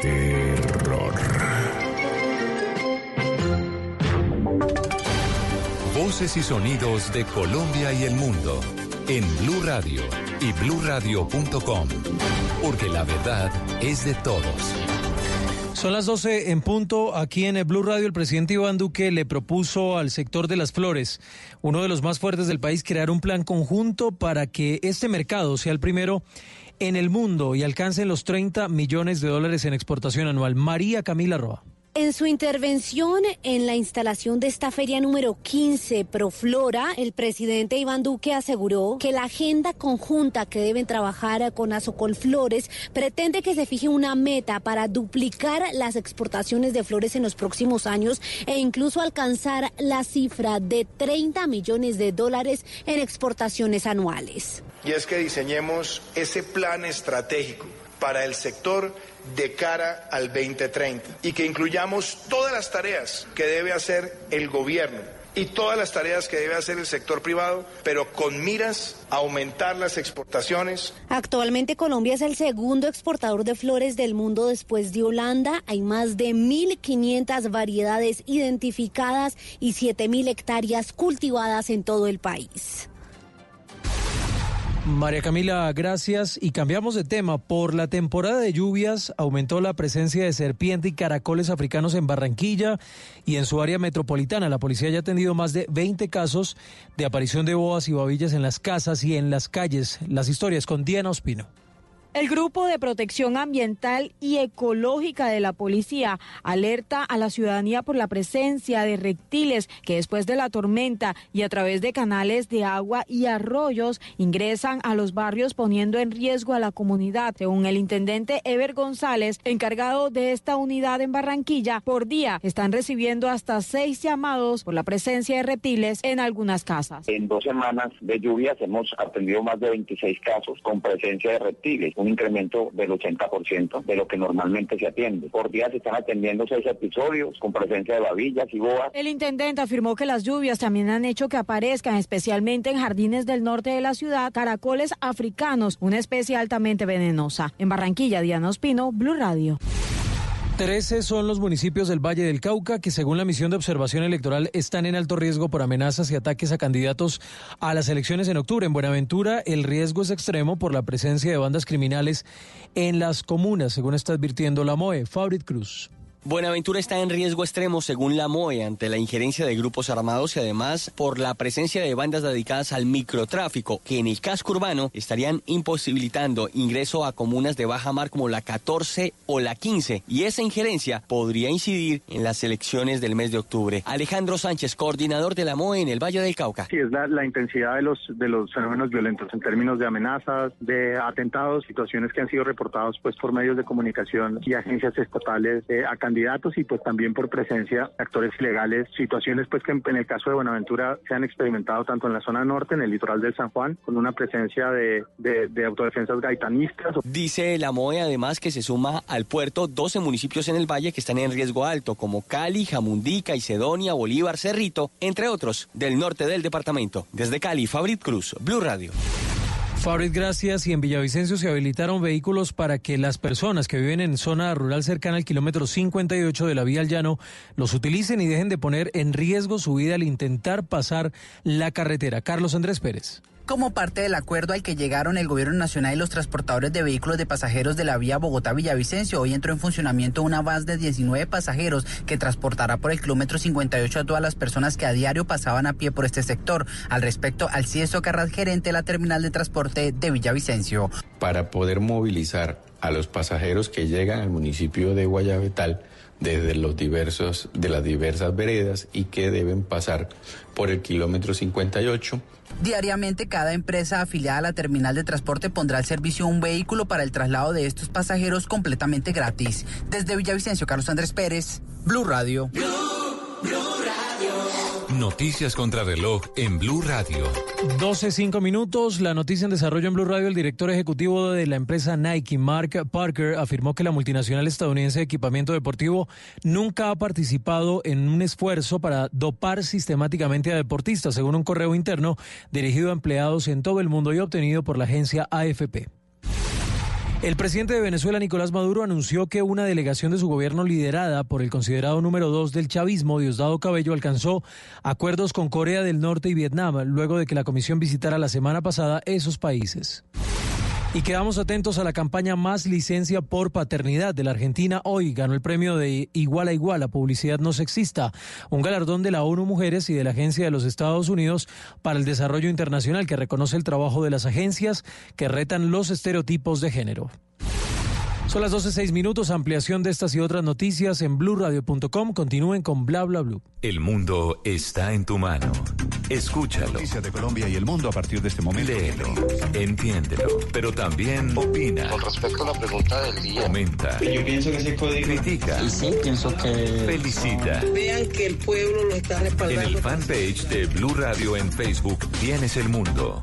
Terror. Voces y sonidos de Colombia y el mundo en Blue Radio y BlueRadio.com, porque la verdad es de todos. Son las 12 en punto. Aquí en el Blue Radio, el presidente Iván Duque le propuso al sector de las flores, uno de los más fuertes del país, crear un plan conjunto para que este mercado sea el primero en el mundo y alcance los 30 millones de dólares en exportación anual. María Camila Roa. En su intervención en la instalación de esta feria número 15 Proflora, el presidente Iván Duque aseguró que la agenda conjunta que deben trabajar con Azocol Flores pretende que se fije una meta para duplicar las exportaciones de flores en los próximos años e incluso alcanzar la cifra de 30 millones de dólares en exportaciones anuales. Y es que diseñemos ese plan estratégico para el sector de cara al 2030 y que incluyamos todas las tareas que debe hacer el gobierno y todas las tareas que debe hacer el sector privado, pero con miras a aumentar las exportaciones. Actualmente Colombia es el segundo exportador de flores del mundo después de Holanda. Hay más de 1.500 variedades identificadas y 7.000 hectáreas cultivadas en todo el país. María Camila, gracias. Y cambiamos de tema. Por la temporada de lluvias aumentó la presencia de serpiente y caracoles africanos en Barranquilla y en su área metropolitana. La policía ya ha atendido más de 20 casos de aparición de boas y babillas en las casas y en las calles. Las historias con Diana Ospino. El Grupo de Protección Ambiental y Ecológica de la Policía alerta a la ciudadanía por la presencia de reptiles que después de la tormenta y a través de canales de agua y arroyos ingresan a los barrios poniendo en riesgo a la comunidad. Según el intendente Ever González, encargado de esta unidad en Barranquilla, por día están recibiendo hasta seis llamados por la presencia de reptiles en algunas casas. En dos semanas de lluvias hemos atendido más de 26 casos con presencia de reptiles un incremento del 80% de lo que normalmente se atiende. Por día se están atendiendo seis episodios con presencia de babillas y boas. El intendente afirmó que las lluvias también han hecho que aparezcan, especialmente en jardines del norte de la ciudad, caracoles africanos, una especie altamente venenosa. En Barranquilla, Diana Ospino, Blue Radio. Trece son los municipios del Valle del Cauca que según la misión de observación electoral están en alto riesgo por amenazas y ataques a candidatos a las elecciones en octubre. En Buenaventura el riesgo es extremo por la presencia de bandas criminales en las comunas, según está advirtiendo la MOE. Fabrit Cruz. Buenaventura está en riesgo extremo según la MOE ante la injerencia de grupos armados y además por la presencia de bandas dedicadas al microtráfico que en el casco urbano estarían imposibilitando ingreso a comunas de baja mar como la 14 o la 15 y esa injerencia podría incidir en las elecciones del mes de octubre. Alejandro Sánchez, coordinador de la MOE en el Valle del Cauca. Sí, es la, la intensidad de los, de los fenómenos violentos en términos de amenazas, de atentados, situaciones que han sido reportados pues por medios de comunicación y agencias estatales eh, a candidatos y pues también por presencia de actores ilegales, situaciones pues que en, el caso de Buenaventura se han experimentado tanto en la zona norte, en el litoral del San Juan, con una presencia de, de, de autodefensas gaitanistas. Dice la MOE además que se suma al puerto 12 municipios en el valle que están en riesgo alto, como Cali, Jamundí, Caicedonia, Bolívar, Cerrito, entre otros, del norte del departamento. Desde Cali, Fabrit Cruz, Blue Radio. Fabrit, gracias. Y en Villavicencio se habilitaron vehículos para que las personas que viven en zona rural cercana al kilómetro 58 de la vía al llano los utilicen y dejen de poner en riesgo su vida al intentar pasar la carretera. Carlos Andrés Pérez. Como parte del acuerdo al que llegaron el Gobierno Nacional y los transportadores de vehículos de pasajeros de la vía Bogotá-Villavicencio, hoy entró en funcionamiento una base de 19 pasajeros que transportará por el kilómetro 58 a todas las personas que a diario pasaban a pie por este sector. Al respecto, Alcides Carras, gerente de la terminal de transporte de Villavicencio. Para poder movilizar a los pasajeros que llegan al municipio de Guayabetal desde los diversos, de las diversas veredas y que deben pasar por el kilómetro 58. Diariamente cada empresa afiliada a la terminal de transporte pondrá al servicio un vehículo para el traslado de estos pasajeros completamente gratis. Desde Villavicencio, Carlos Andrés Pérez, Blue Radio. Noticias contra reloj en Blue Radio. 12, 5 minutos. La noticia en desarrollo en Blue Radio. El director ejecutivo de la empresa Nike, Mark Parker, afirmó que la multinacional estadounidense de equipamiento deportivo nunca ha participado en un esfuerzo para dopar sistemáticamente a deportistas, según un correo interno dirigido a empleados en todo el mundo y obtenido por la agencia AFP. El presidente de Venezuela, Nicolás Maduro, anunció que una delegación de su gobierno liderada por el considerado número dos del chavismo, Diosdado Cabello, alcanzó acuerdos con Corea del Norte y Vietnam luego de que la comisión visitara la semana pasada esos países. Y quedamos atentos a la campaña Más Licencia por Paternidad de la Argentina. Hoy ganó el premio de Igual a Igual a Publicidad No Sexista, un galardón de la ONU Mujeres y de la Agencia de los Estados Unidos para el Desarrollo Internacional que reconoce el trabajo de las agencias que retan los estereotipos de género. Son las 12.06 minutos, ampliación de estas y otras noticias en blurradio.com. Continúen con bla bla bla. El mundo está en tu mano. Escúchalo. Noticias de Colombia y el mundo a partir de este momento. Léelo, entiéndelo, pero también opina. Con respecto a la pregunta del día. Comenta. Yo pienso que ese código. Critica. Y sí, pienso que. Felicita. Vean que el pueblo lo está respaldando. En el fanpage de Blue Radio en Facebook tienes el mundo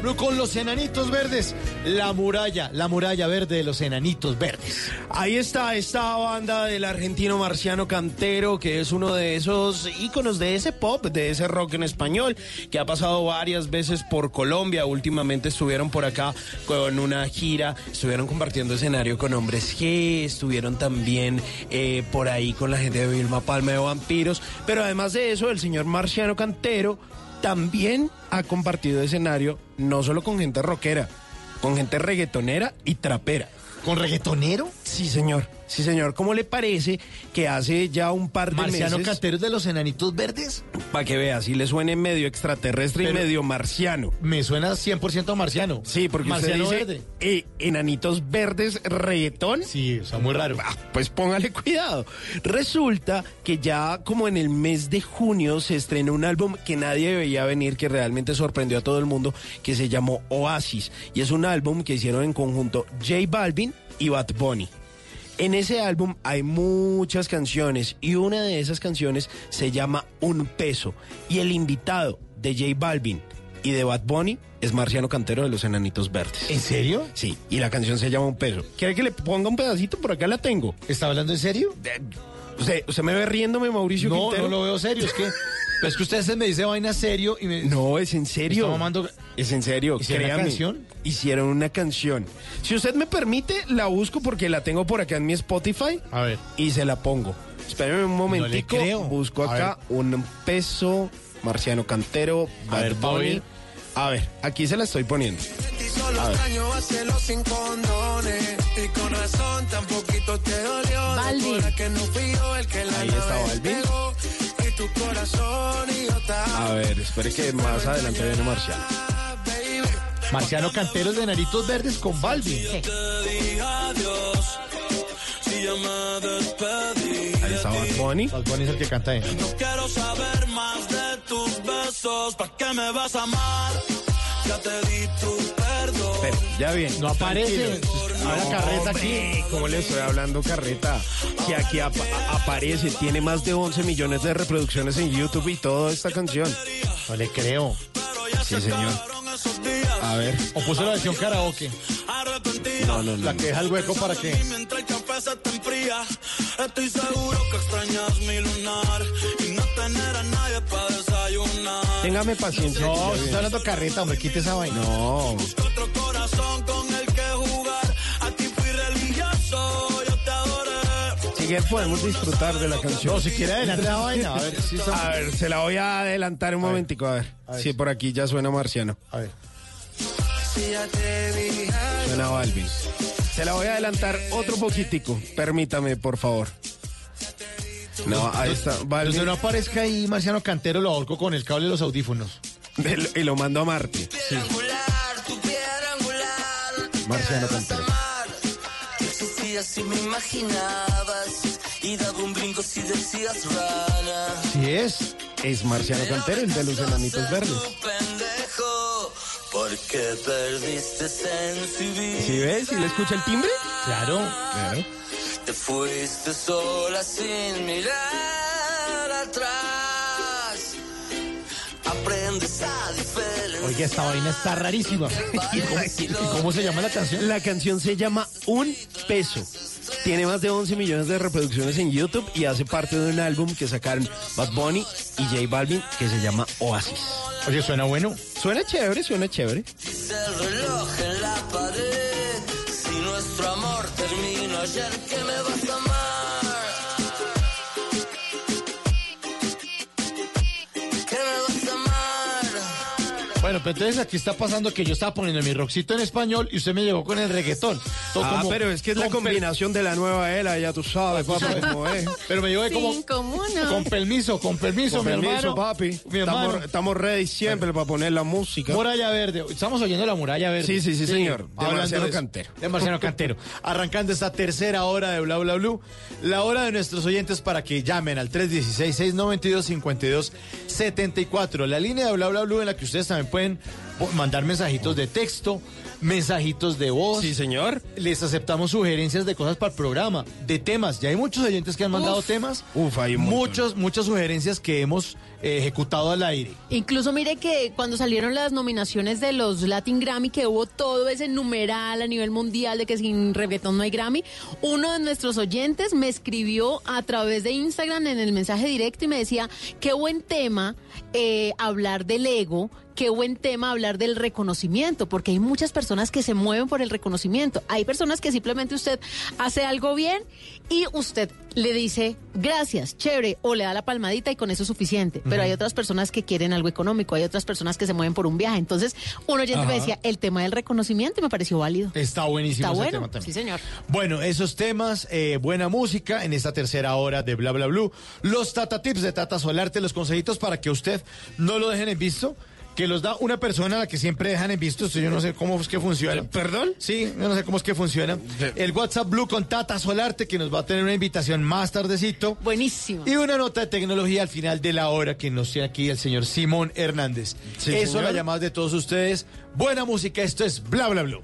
Bla con los enanitos verdes. La muralla, la muralla verde de los enanitos verdes. Ahí está esta banda del argentino Marciano Cantero, que es uno de esos íconos de ese pop, de ese rock en español, que ha pasado varias veces por Colombia. Últimamente estuvieron por acá con una gira, estuvieron compartiendo escenario con Hombres G, estuvieron también eh, por ahí con la gente de Vilma Palma de Vampiros. Pero además de eso, el señor Marciano Cantero también ha compartido escenario no solo con gente rockera, con gente reggaetonera y trapera. ¿Con reggaetonero? Sí, señor. Sí, señor. ¿Cómo le parece que hace ya un par de Marciano meses... Cantero de los enanitos verdes. Para que vea, si le suene medio extraterrestre Pero- y medio marciano. Me suena 100% marciano. Sí, porque marciano usted dice verde. eh, enanitos verdes reggaetón. Sí, o sea, muy raro. Ah, pues póngale cuidado. Resulta que ya como en el mes de junio se estrenó un álbum que nadie veía venir, que realmente sorprendió a todo el mundo, que se llamó Oasis. Y es un álbum que hicieron en conjunto J Balvin y Bad Bunny. En ese álbum hay muchas canciones y una de esas canciones se llama Un Peso. Y el invitado de J Balvin y de Bad Bunny es Marciano Cantero de los Enanitos Verdes. ¿En serio? Sí, y la canción se llama Un Peso. ¿Quiere que le ponga un pedacito? Por acá la tengo. ¿Está hablando en serio? ¿Usted, usted me ve riéndome, Mauricio No, Quintero? no lo veo serio. Es que, es que usted se me dice vaina serio y me. No, es en serio. Mamando- Es en serio. ¿Hicieron una canción? Hicieron una canción. Si usted me permite, la busco porque la tengo por acá en mi Spotify. A ver. Y se la pongo. Espérame un momentico. creo. Busco A acá un peso, Marciano Cantero, A Bad ver, pa' Bunny. A ver, aquí se la estoy poniendo. A ver. no la Ahí está. Y tu corazón y yo A ver, espere que más adelante viene Marciano. Marciano Cantero es de enanitos verdes con Balvin. te dije adiós. Si ya me despedí. Ahí está Bad Bunny. Bad Bunny es el que canta ahí. No quiero saber más de tus besos. ¿Para qué me vas a amar? Ya te di tu. Pero, ya bien. No aparece. Habla carreta aquí. ¿Cómo le estoy hablando carreta? Que aquí aparece, tiene más de 11 millones de reproducciones en YouTube y toda esta canción. No le creo. Sí, señor. A ver. O puso la versión karaoke. No, no, no. La que deja el hueco para que. Estoy seguro que extrañas mi lunar y no tener a nadie para desayunar. Téngame paciencia. No, está hablando carreta, hombre, quite esa vaina. No. Quiere podemos disfrutar de la canción. No, si quiere adelante la vaina. A ver si está. A ver, se la voy a adelantar un momentico, a ver. A ver. Si por aquí ya suena Marciano. A ver. Suena Balvin. Se la voy a adelantar otro poquitico. Permítame, por favor. No, ahí está. Balvin. Donde no aparezca ahí Marciano Cantero, lo ahorco con el cable de los audífonos. Y lo mando a Marte. angular, tu piedra angular. Marciano Cantero. Existías si me imaginabas. Y daba un brinco si decías rana. Sí es. Es Marciano Cantero, el de los enanitos verdes. Pendejo. Porque perdiste sensibilidad. ¿Sí ves? ¿Sí le escucha el timbre? Claro. Claro. Te fuiste sola sin mirar atrás. Aprendes a diferenciar. Oiga, esta vaina está rarísima. ¿Y cómo, cómo se llama la canción? La canción se llama Un Peso. Tiene más de 11 millones de reproducciones en YouTube y hace parte de un álbum que sacaron Bad Bunny y J Balvin que se llama Oasis. Oye, suena bueno. Suena chévere, suena chévere. Dice el reloj en la pared. Si nuestro amor terminó ayer, ¿qué me vas a amar? Bueno, pero entonces aquí está pasando que yo estaba poniendo mi rockcito en español y usted me llegó con el reggaetón. Todo Ah, como- pero es que es la combinación de la nueva era, ya tú sabes, papi, cómo es. Pero me llegó de como. Sí. Con permiso, con permiso, Con mi permiso, hermano. papi. Mi hermano. Estamos, estamos ready siempre para poner la música. Muralla Verde. Estamos oyendo la Muralla Verde. Sí, sí, sí, señor. De Marciano. Cantero. De Marciano Cantero. Arrancando esta tercera hora de Bla Bla Blue. La hora de nuestros oyentes para que llamen al 316-692-5274. La línea de Bla Bla Blue en la que ustedes también pueden mandar mensajitos de texto, mensajitos de voz. Sí, señor. Les aceptamos sugerencias de cosas para el programa, de temas. Ya hay muchos oyentes que han mandado temas. Uf, hay. Muchos, muchas sugerencias que hemos eh, ejecutado al aire. Incluso mire que cuando salieron las nominaciones de los Latin Grammy, que hubo todo ese numeral a nivel mundial de que sin reggaetón no hay Grammy, uno de nuestros oyentes me escribió a través de Instagram en el mensaje directo y me decía, qué buen tema eh, hablar del ego, qué buen tema hablar del reconocimiento, porque hay muchas personas que se mueven por el reconocimiento. Hay personas que simplemente usted hace algo bien y usted le dice gracias, chévere, o le da la palmadita y con eso es suficiente. Pero hay otras personas que quieren algo económico, hay otras personas que se mueven por un viaje. Entonces, un oyente Ajá. me decía, el tema del reconocimiento y me pareció válido. Está buenísimo Está ese bueno, tema también. sí señor. Bueno, esos temas, eh, buena música en esta tercera hora de Bla Bla Blue. Los Tata Tips de Tata Solarte, los consejitos para que usted no lo dejen en visto. Que los da una persona a la que siempre dejan en visto. Yo no sé cómo es que funciona. ¿Perdón? Sí, yo no sé cómo es que funciona. El WhatsApp Blue con Tata Solarte, que nos va a tener una invitación más tardecito. Buenísimo. Y una nota de tecnología al final de la hora que nos tiene aquí el señor Simón Hernández. Sí, Eso, señor. las llamadas de todos ustedes. Buena música, esto es Bla Bla Blue.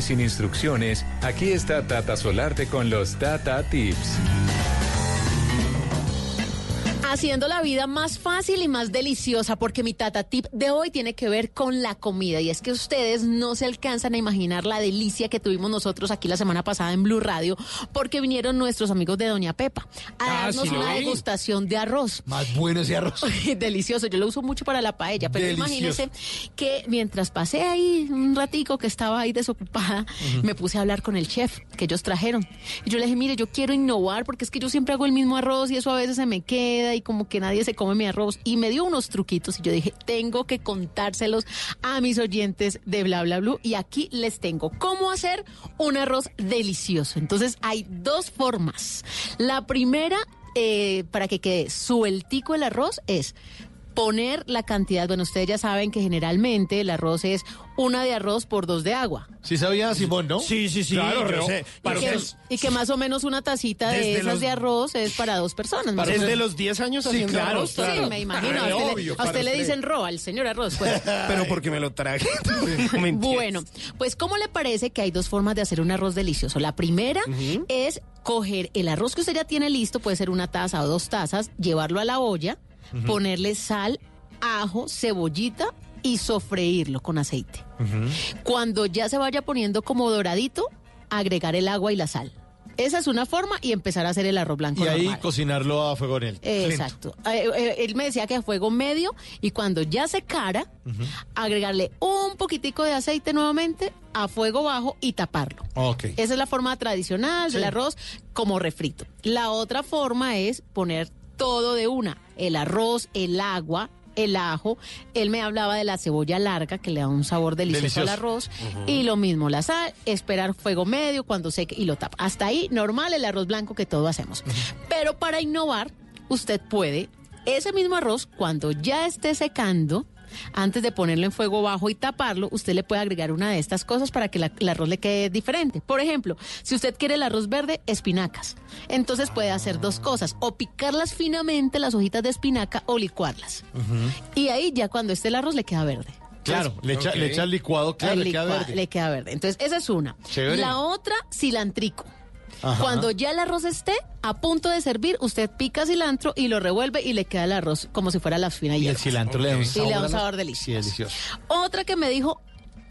Sin instrucciones, aquí está Tata Solarte con los Tata Tips. Haciendo la vida más fácil y más deliciosa, porque mi tata tip de hoy tiene que ver con la comida. Y es que ustedes no se alcanzan a imaginar la delicia que tuvimos nosotros aquí la semana pasada en Blue Radio, porque vinieron nuestros amigos de Doña Pepa a Ah, darnos sí una vi. degustación de arroz. Más bueno ese arroz. Delicioso, yo lo uso mucho para la paella, pero Delicioso. imagínense que mientras pasé ahí un ratico que estaba ahí desocupada, me puse a hablar con el chef que ellos trajeron. Y yo le dije, mire, yo quiero innovar porque es que yo siempre hago el mismo arroz y eso a veces se me queda y como que nadie se come mi arroz. Y me dio unos truquitos y yo dije, tengo que contárselos a mis oyentes de Bla Bla Blue y aquí les tengo cómo hacer un arroz delicioso. Entonces hay dos formas. La primera eh, para que quede sueltico el arroz es poner la cantidad, bueno, ustedes ya saben que generalmente el arroz es una de arroz por dos de agua. Sí sabía Simón, ¿no? Sí, sí, sí. Claro, yo. Y Para que, ustedes- y que más o menos una tacita de Desde esas los- de arroz es para dos personas. más o Desde los 10 años Sí, haciendo claro, arroz. claro. Sí, me imagino. A usted, le- obvio, a para usted le usted. dicen ro, al señor arroz. Pues. Pero porque me lo traje. Bueno, pues ¿cómo le parece que hay dos formas de hacer un arroz delicioso? La primera es coger el arroz que usted ya tiene listo, puede ser una taza o dos tazas, llevarlo a la olla, ponerle sal, ajo, cebollita y sofreírlo con aceite. Cuando ya se vaya poniendo como doradito, agregar el agua y la sal. Esa es una forma y empezar a hacer el arroz blanco Y ahí normal. cocinarlo a fuego en el Exacto. Eh, eh, él me decía que a fuego medio y cuando ya se cara, agregarle un poquitico de aceite nuevamente a fuego bajo y taparlo. Ok. Esa es la forma tradicional del arroz como refrito. La otra forma es poner todo de una, el arroz, el agua, el ajo. Él me hablaba de la cebolla larga que le da un sabor delicioso, al arroz. Y lo mismo, la sal, esperar fuego medio cuando seque y lo tapa. Hasta ahí, normal el arroz blanco que todos hacemos. Pero para innovar, usted puede ese mismo arroz, cuando ya esté secando, antes de ponerlo en fuego bajo y taparlo, usted le puede agregar una de estas cosas para que la- el arroz le quede diferente. Por ejemplo, si usted quiere el arroz verde, espinacas. Entonces puede hacer dos cosas, o picarlas finamente, las hojitas de espinaca, o licuarlas. Y ahí ya cuando esté el arroz le queda verde. Claro, le echa, Ok. le echa el licuado, claro, El le queda verde. le queda verde. Entonces, esa es una. Chévere. La otra, cilantrico. Ajá. Cuando ya el arroz esté a punto de servir, usted pica cilantro y lo revuelve y le queda el arroz como si fuera la fina Y el cilantro le da un Y sabor. le da un sabor Sí, delicioso. delicioso. Otra que me dijo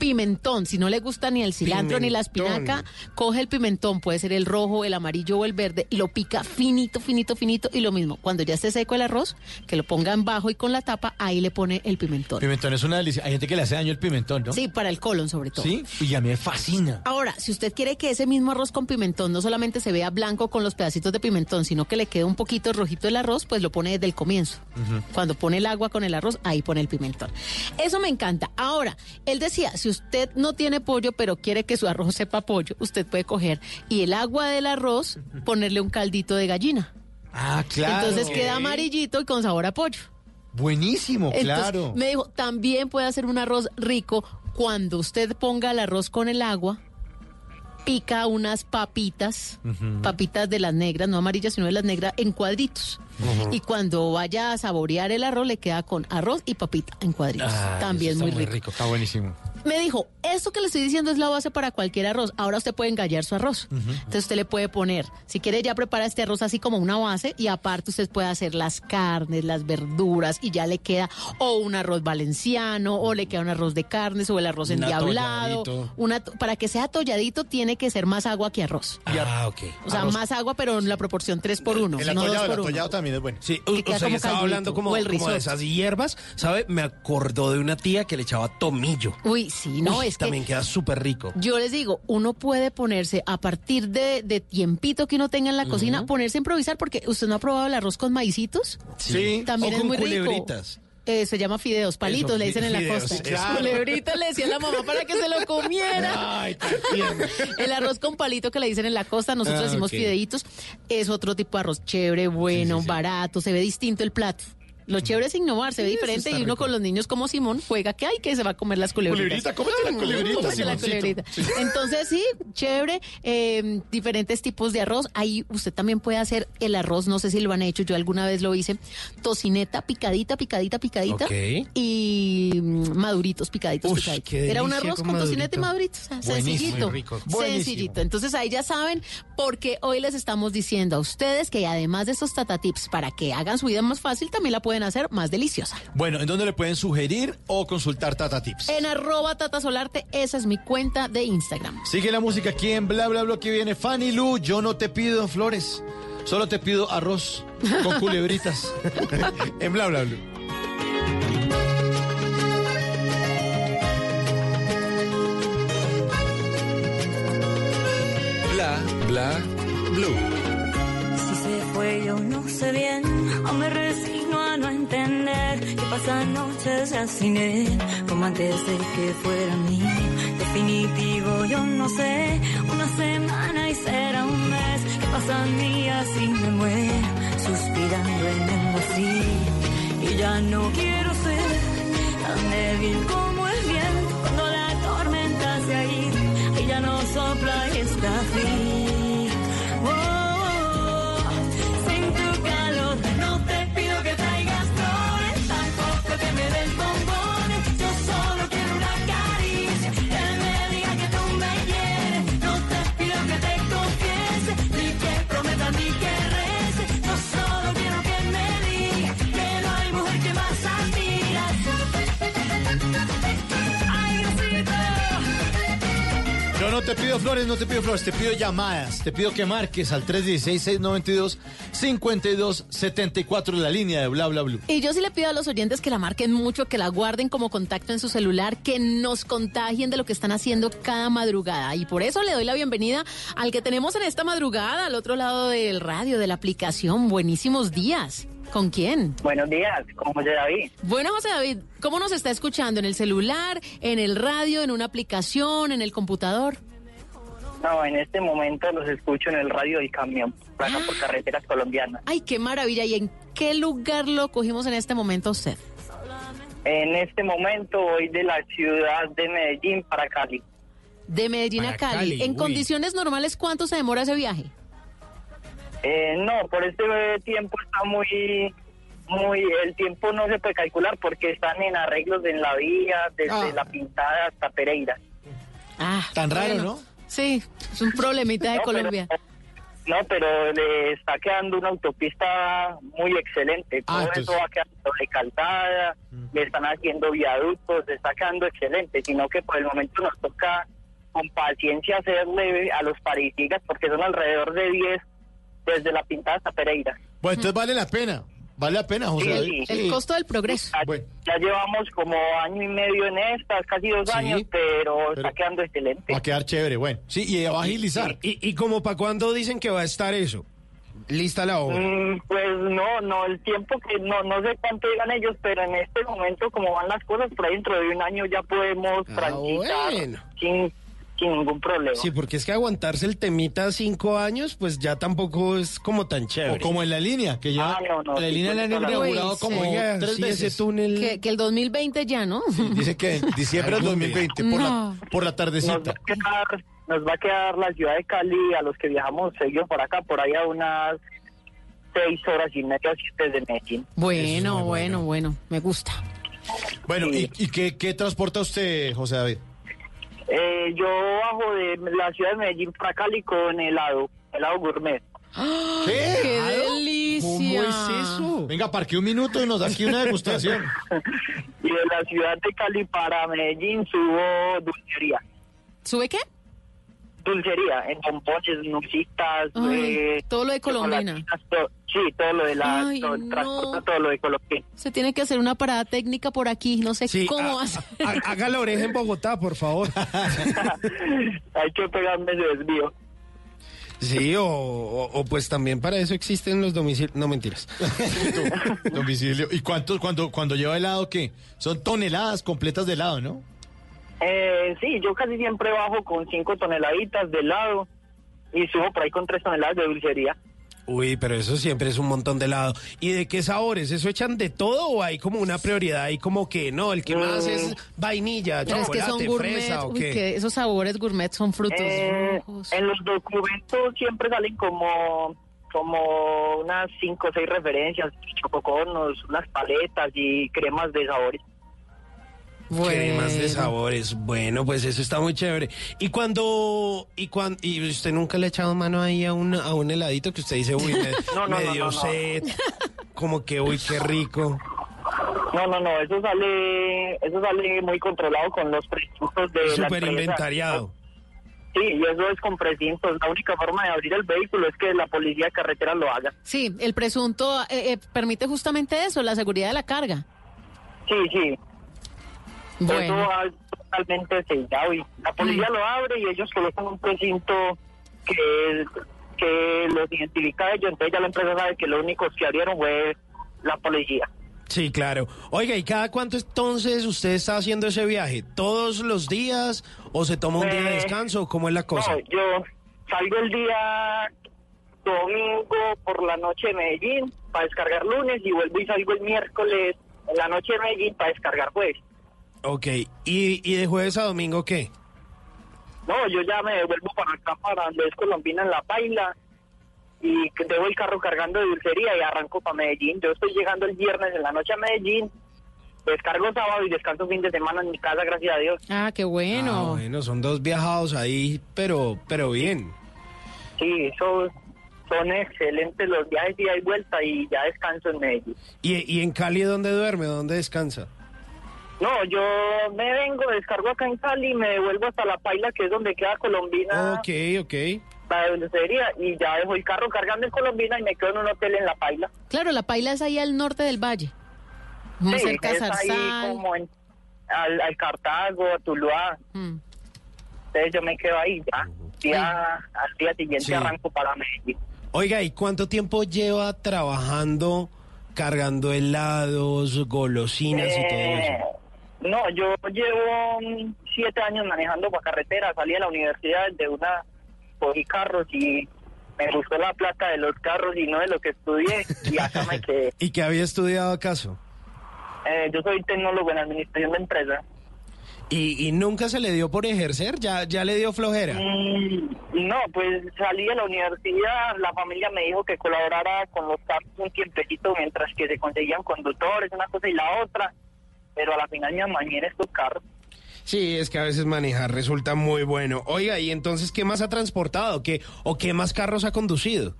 pimentón, si no le gusta ni el cilantro ni la espinaca, coge el pimentón, puede ser el rojo, el amarillo o el verde, y lo pica finito, finito, finito, y lo mismo, cuando ya esté seco el arroz, que lo ponga en bajo y con la tapa, ahí le pone el pimentón. Pimentón es una delicia. Hay gente que le hace daño el pimentón, ¿no? Sí, para el colon sobre todo. Sí, y a mí me fascina. Ahora, si usted quiere que ese mismo arroz con pimentón no solamente se vea blanco con los pedacitos de pimentón, sino que le quede un poquito rojito el arroz, pues lo pone desde el comienzo. Cuando pone el agua con el arroz, ahí pone el pimentón. Eso me encanta. Ahora, él decía, si usted no tiene pollo, pero quiere que su arroz sepa pollo, usted puede coger y el agua del arroz ponerle un caldito de gallina. Ah, claro. Entonces queda amarillito y con sabor a pollo. Buenísimo, Entonces, claro. me dijo, también puede hacer un arroz rico cuando usted ponga el arroz con el agua, pica unas papitas, papitas de las negras, no amarillas, sino de las negras, en cuadritos. Y cuando vaya a saborear el arroz, le queda con arroz y papita en cuadritos. Ah, también eso muy está rico. Está buenísimo. Me dijo, esto que le estoy diciendo es la base para cualquier arroz. Ahora usted puede engallar su arroz. Entonces usted le puede poner, si quiere ya prepara este arroz así como una base y aparte usted puede hacer las carnes, las verduras y ya le queda o un arroz valenciano o le queda un arroz de carnes o el arroz Un endiablado. atolladito. Una, para que sea atolladito tiene que ser más agua que arroz. Ah, ok. O sea, Arroz- más agua pero en la proporción 3 por 1, El no 2 atollado, el por 1. atollado también es bueno. Sí, Que queda usted como estaba hablando como, o el como de esas hierbas, ¿sabe? Me acordó de una tía que le echaba tomillo. Uy, sí, no, Uy, es que También queda súper rico. Yo les digo, uno puede ponerse a partir de, de tiempito que uno tenga en la cocina, ponerse a improvisar, porque usted no ha probado el arroz con maicitos. Sí. También O es con muy rico. culebritas. Eh, se llama fideos, palitos, Eso, le dicen en la fideos, costa. claro. Culebritas le decía la mamá para que se lo comiera. Ay. El arroz con palito que le dicen en la costa, nosotros Ah, decimos fideitos, es otro tipo de arroz chévere, bueno, barato, se ve distinto el plato. Lo chévere es innovar, se ve Sí, diferente y uno rico. con los niños como Simón juega que hay que se va a comer las culebritas. Culebrita, cómete la Mm, culebrita, cómete la culebrita. Entonces sí, chévere, eh, diferentes tipos de arroz. Ahí usted también puede hacer el arroz, no sé si lo han hecho, yo alguna vez lo hice, tocineta picadita, picadita, picadita Ok. y mm, maduritos, picaditos, Ush, picaditos. qué Era un arroz con con tocineta y madurito. maduritos, o sea, Buenísimo, sencillito, muy rico. Sencillito. Entonces ahí ya saben, porque hoy les estamos diciendo a ustedes que además de estos Tata Tips para que hagan su vida más fácil, también la pueden hacer más deliciosa. Bueno, ¿en dónde le pueden sugerir o consultar Tata Tips? En arroba Tata Solarte, esa es mi cuenta de Instagram. Sigue la música aquí en Bla Bla Bla que viene Fanny Lu. Yo no te pido flores, solo te pido arroz con culebritas. en Bla Bla Bla. Bla bla blue. Si se fue yo no sé bien, o me no entender que pasan noches él, como antes de que fuera mío. Definitivo yo no sé, una semana y será un mes, que pasan días y me muero, suspirando en el vacío. Y ya no quiero ser tan débil como el viento cuando la tormenta se ha ido y ya no sopla y está frío. No te pido flores, no te pido flores, te pido llamadas. Te pido que marques al 316-692-5274 la línea de Bla Bla Blue. Y yo sí le pido a los oyentes que la marquen mucho, que la guarden como contacto en su celular, que nos contagien de lo que están haciendo cada madrugada. Y por eso le doy la bienvenida al que tenemos en esta madrugada, al otro lado del radio, de la aplicación. Buenísimos días. ¿Con quién? Buenos días, con José David. Bueno, José David, ¿cómo nos está escuchando? ¿En el celular, en el radio, en una aplicación, en el computador? No, en este momento los escucho en el radio del camión, acá por carreteras colombianas. Ay, qué maravilla. ¿Y en qué lugar lo cogimos en este momento usted? En este momento voy de la ciudad de Medellín para Cali. De Medellín a Cali. Cali, en uy. condiciones normales, ¿cuánto se demora ese viaje? Eh, no, por este tiempo está muy, muy, el tiempo no se puede calcular porque están en arreglos en la vía, desde Ah. la pintada hasta Pereira. Ah, Tan raro, bueno. ¿no? Sí, es un problemita de No, pero- Colombia. No, pero le está quedando una autopista muy excelente. Todo Ah, eso va quedando recalcada, le están haciendo viaductos, le está quedando excelente, sino que por el momento nos toca con paciencia hacerle a los parisigas porque son alrededor de 10 desde la pintada hasta Pereira. Bueno, entonces vale la pena. Vale la pena, José Sí, David. sí. El costo del progreso. Ya, ya llevamos como año y medio en estas, casi dos Sí, años, pero, está quedando excelente. Va a quedar chévere, bueno. Sí, y va a agilizar. ¿Y, y como para cuándo dicen que va a estar eso? lista la obra. Mm, pues no, no, el tiempo que no no sé cuánto digan ellos, pero en este momento como van las cosas, por ahí dentro de un año ya podemos Ah, transitar bueno. sin, sin ningún problema. Sí, porque es que aguantarse el temita cinco años, pues ya tampoco es como tan chévere. O como en la línea, que ya Ah, no, no, la sí, línea la han inaugurado como sí. Oiga, tres sí, veces. ese túnel. Que, que el 2020 ya, ¿no? Dice que en diciembre del Algún día. 2020, por, No. la, por la nos, tardecita. va a quedar, nos va a quedar la ciudad de Cali a los que viajamos seguido por acá, por ahí a unas seis horas y media, siete de Medellín. Bueno, bueno, bueno, me gusta. Bueno, ¿y, y qué, qué transporta usted, José David? Eh, yo bajo de la ciudad de Medellín para Cali con helado, helado gourmet. ¿Qué? ¡Qué delicia! ¿Cómo es eso? Venga, parque un minuto y nos da aquí una degustación. Y de la ciudad de Cali para Medellín subo dulcería. ¿Sube qué? Dulcería, en bombones, nusitas, Ay, eh, todo lo de Colombina. sí, todo lo de la, Ay, todo, no. transporta todo lo de Colombia. Se tiene que hacer una parada técnica por aquí, no sé Sí, cómo ha- hace. ha- haga la oreja en Bogotá, por favor. Hay que pegarme ese desvío. Sí, o, o- o pues también para eso existen los domicilios. No mentiras. Domicilio. ¿Y cuántos cuando, cuando lleva helado qué? Son toneladas completas de helado, ¿no? Eh, sí, yo casi siempre bajo con cinco toneladitas de helado y subo por ahí con tres toneladas de dulcería. Uy, pero eso siempre es un montón de helado. ¿Y de qué sabores? ¿Eso echan de todo o hay como una prioridad ahí como que no, el que más es vainilla, Pero es que chocolate, son gourmet, fresa o uy, qué? que esos sabores gourmet son frutos Eh, rojos. en los documentos siempre salen como como unas cinco o seis referencias, chococonos, unas paletas y cremas de sabores. Cremas de Bueno. sabores. Bueno, pues eso está muy chévere. Y cuando y cuando y usted nunca le ha echado mano ahí a un a un heladito que usted dice, uy, me, No, no, me no, dio no, no. sed. Como que uy, qué rico. No, no, no, eso sale eso sale muy controlado con los precintos de la empresa. inventariado. Sí, y eso es con precintos. La única forma de abrir el vehículo es que la policía de carretera lo haga. Sí, el presunto eh, eh, permite justamente eso, la seguridad de la carga. Sí, sí. Eso Bueno, va totalmente sellado y la policía lo abre y ellos colocan un precinto que, que los identifica a ellos, entonces ya la empresa sabe que lo único que abrieron fue la policía. Sí, claro. Oiga, ¿y cada cuánto entonces usted está haciendo ese viaje? ¿Todos los días o se toma un día de Eh, descanso? ¿Cómo es la cosa? No, yo salgo el día domingo por la noche de Medellín para descargar lunes y vuelvo y salgo el miércoles en la noche de Medellín para descargar jueves. Ok, ¿Y, ¿y de jueves a domingo qué? No, yo ya me devuelvo para acá, para donde es Colombina, en La Paila, y que dejo el carro cargando de dulcería y arranco para Medellín. Yo estoy llegando el viernes en la noche a Medellín, descargo sábado y descanso fin de semana en mi casa, gracias a Dios. ah, qué Ah, bueno. bueno, son dos viajados ahí, pero, pero bien. Sí, eso son excelentes los viajes ida y vuelta y ya descanso en Medellín. ¿Y, y en Cali dónde duerme? ¿Dónde descansa? No, yo me vengo, descargo acá en Cali, me devuelvo hasta La Paila, que es donde queda Colombina, Ok, ok. la dulcería, y ya dejo el carro cargando en Colombina y me quedo en un hotel en La Paila. Claro, la paila es ahí al norte del valle. Muy Sí, cerca de es ahí como en, al, al Cartago, a Tuluá. Mm. Entonces yo me quedo ahí ya. Día, al día siguiente Sí. arranco para Medellín. Oiga, ¿y cuánto tiempo lleva trabajando, cargando helados, golosinas y todo Eh, eso? No, yo llevo mm, siete años manejando para carretera. Salí de la universidad de una, cogí carros y me gustó la plata de los carros y no de lo que estudié. Y acá me quedé. ¿Y qué había estudiado acaso? Eh, yo soy tecnólogo en administración de empresas. ¿Y, y nunca se le dio por ejercer? ¿Ya, ya le dio flojera? Mm, No, pues salí de la universidad, la familia me dijo que colaborara con los carros un tiempecito mientras que se conseguían conductores, una cosa y la otra, pero a la final me amañé en estos carros. Sí, es que a veces manejar resulta muy bueno. Oiga, ¿y entonces qué más ha transportado? ¿Qué, ¿O qué más carros ha conducido?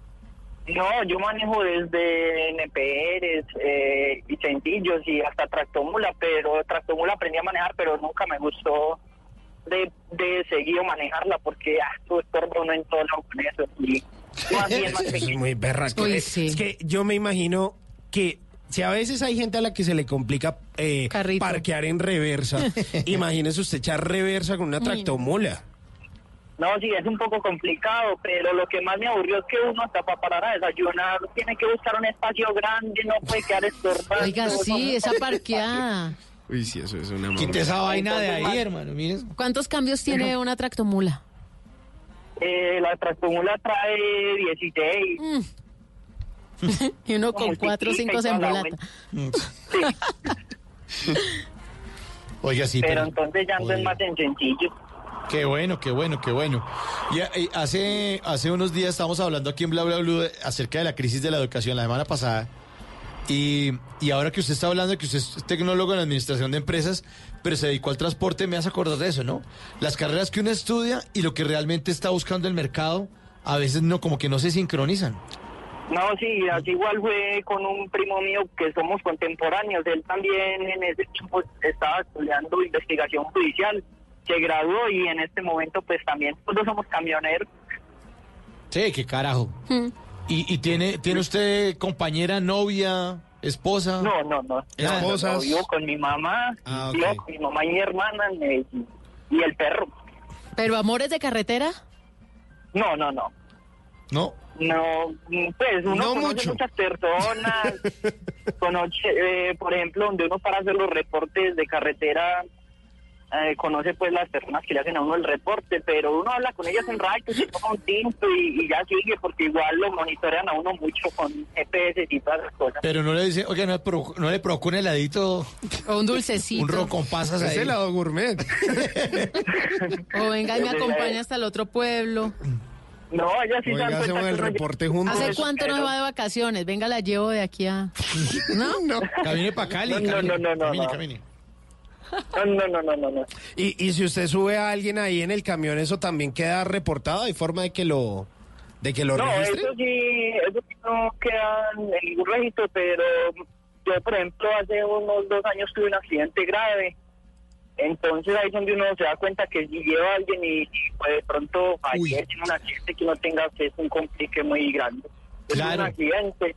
No, yo manejo desde NPRs eh, y sencillos y hasta tractomula, pero tractomula aprendí a manejar, pero nunca me gustó de, de seguido manejarla porque ah, tú estorba uno en todo con eso. Y más bien más Eso es pequeño. muy berraco. Sí. Es que yo me imagino que si a veces hay gente a la que se le complica eh, parquear en reversa, imagínese usted echar reversa con una Uy, no. tractomula. No, sí, es un poco complicado, pero lo que más me aburrió es que uno hasta para parar a desayunar tiene que buscar un espacio grande, no puede quedar estorbado. Oiga, sí, esa parqueada. Uy, sí, eso es una Quite esa vaina de ahí, hermano. Mire. ¿Cuántos cambios tiene una tractomula? Eh, la tractomula trae 16. y uno con cuatro o cinco se embolata. Oiga, sí, pero, pero- entonces ya no es más en sencillo. Qué bueno, qué bueno, qué bueno. Y, y hace, hace unos días estábamos hablando aquí en Bla Bla Blue de- acerca de la crisis de la educación la semana pasada. Y, y ahora que usted está hablando de que usted es tecnólogo en administración de empresas, pero se dedicó al transporte, me hace acordar de eso, ¿no? Las carreras que uno estudia y lo que realmente está buscando el mercado, a veces no, como que no se sincronizan. No, sí, así igual fue con un primo mío que somos contemporáneos. Él también en ese tiempo estaba estudiando investigación judicial. Se graduó y en este momento pues también todos somos camioneros. Sí, qué carajo. ¿Y, y tiene, tiene usted compañera, novia, esposa? No, no, no. Esposas. No, vivo con mi mamá, Ah, con mi mamá y mi hermana y el perro. ¿Pero amores de carretera? No, no, no. No. No, pues uno No conoce mucho. muchas personas. conoce, eh, por ejemplo, donde uno para hacer los reportes de carretera, eh, conoce pues las personas que le hacen a uno el reporte, pero uno habla con ellas en radio, se toma un tinto y, y ya sigue, porque igual lo monitorean a uno mucho con GPS y todas las cosas. Pero no le dice, oiga, no, no le provoca un heladito, O un dulcecito. un ron con pasas ahí. helado gourmet. O venga y me acompaña hasta el otro pueblo. No, ella sí Oiga, hacemos que el reporte juntos. ¿Hace cuánto no va de vacaciones? Venga, la llevo de aquí a... ¿No? No. Camine para Cali, No, no, camine, no, no, no, camine, no. camine. No, no, no, no, no, no. Y, y si usted sube a alguien ahí en el camión, eso también queda reportado. ¿Hay forma de que lo, de que lo No, registre? eso sí, eso sí no queda en ningún registro, pero yo, por ejemplo, hace unos dos años tuve un accidente grave. Entonces ahí es donde uno se da cuenta que si lleva a alguien y, pues de pronto fallece en un accidente que uno tenga que es un complique muy grande. Es Claro. un accidente.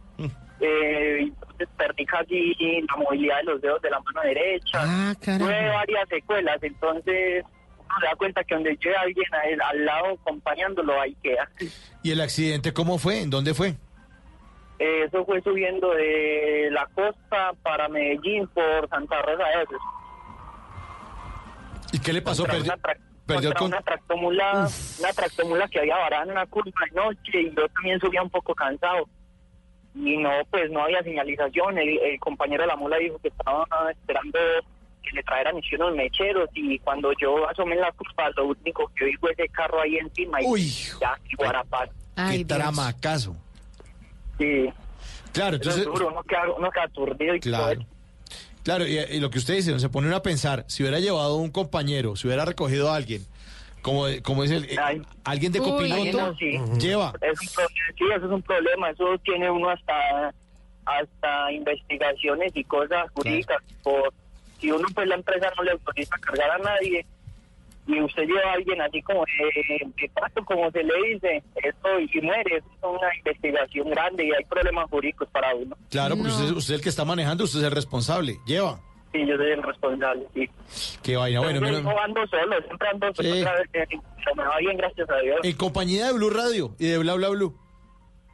Eh, entonces perdí casi la movilidad de los dedos de la mano derecha. Ah. Tuve varias secuelas, entonces uno se da cuenta que donde lleve a alguien a él- al lado acompañándolo, ahí queda. ¿Y el accidente cómo fue? ¿En dónde fue? Eh, Eso fue subiendo de la costa para Medellín por Santa Rosa de. ¿Y qué le pasó? ¿Perdió, una, tra- perdió el con... una tractomula, una tractomula que había varada en una curva de noche y yo también subía un poco cansado. Y no, pues no había señalización. El, el compañero de la mula dijo que estaba esperando que le trajeran y unos mecheros y cuando yo asomé en la curva lo único que vi fue ese carro ahí encima y Uy. ya, y guarapaz. Qué tramacazo. Sí, Claro, es entonces... duro, uno queda, uno queda aturdido y todo Claro. eso. Claro, y, y lo que usted dice, uno se pone uno a pensar, si hubiera llevado un compañero, si hubiera recogido a alguien, como, como dice el, eh, Ay. alguien de Uy, copiloto, no, sí. lleva. Es un problema, sí, eso es un problema. Eso tiene uno hasta hasta investigaciones y cosas jurídicas. Por, si uno, pues la empresa no le autoriza a cargar a nadie y usted lleva a alguien así como paso, como se le dice, esto y muere, es una investigación grande y hay problemas jurídicos para uno. Claro, porque No. usted, usted es el que está manejando, usted es el responsable, lleva. Sí, yo soy el responsable, sí. Qué vaina, bueno, yo ando solo, siempre ando solo. Sí. otra vez, eh, se me va bien, gracias a Dios. en compañía de Blue Radio y de Bla Bla Blue.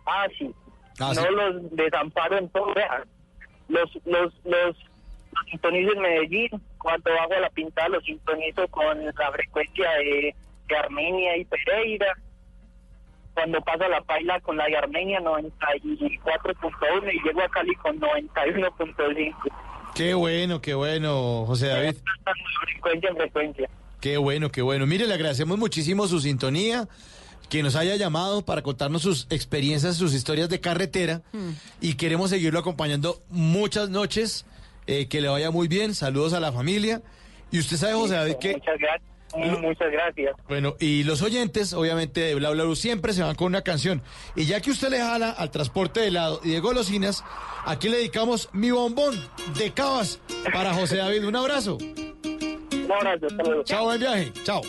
Ah, sí. Ah, no sí. los desamparo en todo. vea. Los, los, los, los sintonizo en Medellín. Cuando hago la pintada, los sintonizo con la frecuencia de, de Armenia y Pereira. Cuando paso la paila con la de Armenia, 94.1 y llego a Cali con 91.5. Qué bueno, qué bueno, José David. Frecuencia en frecuencia. Qué bueno, qué bueno. Mire, le agradecemos muchísimo su sintonía, que nos haya llamado para contarnos sus experiencias, sus historias de carretera y queremos seguirlo acompañando muchas noches. Eh, que le vaya muy bien. Saludos a la familia. Y usted sabe, José David, que Muchas gracias. Muchas gracias. Bueno, y los oyentes, obviamente, de Bla Bla Blue siempre se van con una canción. Y ya que usted le jala al transporte de helado y de golosinas, aquí le dedicamos mi bombón de cabas para José David. Un abrazo. Un abrazo. Hasta luego. Chao, buen viaje. Chao.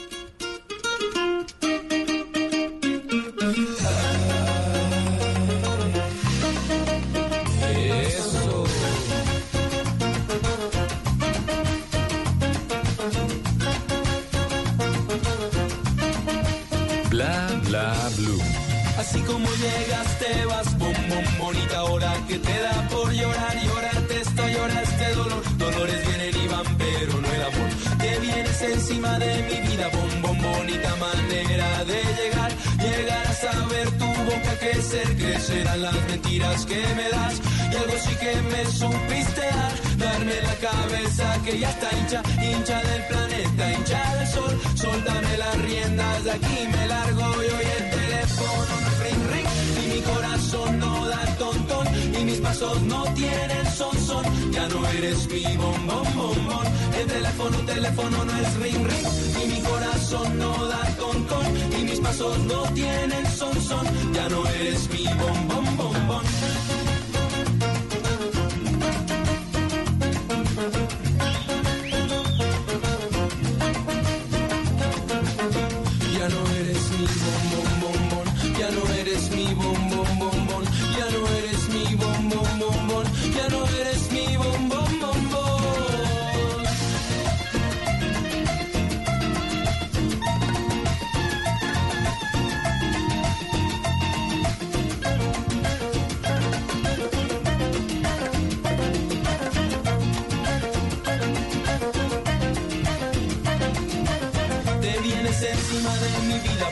Así como llegaste vas, bom, bom, bonita ahora que te da por llorar, llorarte esto, llora este dolor. Dolores vienen y van, pero no el amor. Te vienes encima de mi vida, bom, bom, bonita manera de llegar. Llegar a saber tu boca crecer, crecerán las mentiras que me das. Y algo sí que me supiste dar, darme la cabeza que ya está hincha, hincha del planeta, hincha del sol. Soltame las riendas de aquí, me largo y hoy el teléfono no es ring ring. Y mi corazón no da tontón, y mis pasos no tienen son son. Ya no eres mi bom bom bom bom. El teléfono, teléfono no es ring ring. Y mi corazón no da tontón, y mis pasos no tienen son son. Ya no eres mi bom bom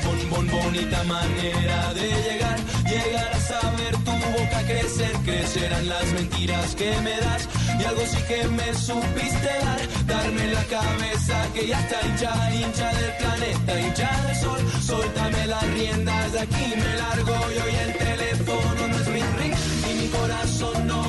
bon, bon, bonita manera de llegar. Llegar a saber tu boca crecer, crecerán las mentiras que me das. Y algo sí que me supiste dar, darme la cabeza que ya está hincha, hincha del planeta, hincha del sol. Suéltame las riendas de aquí, me largo y hoy el teléfono no es ring ring. Y mi corazón no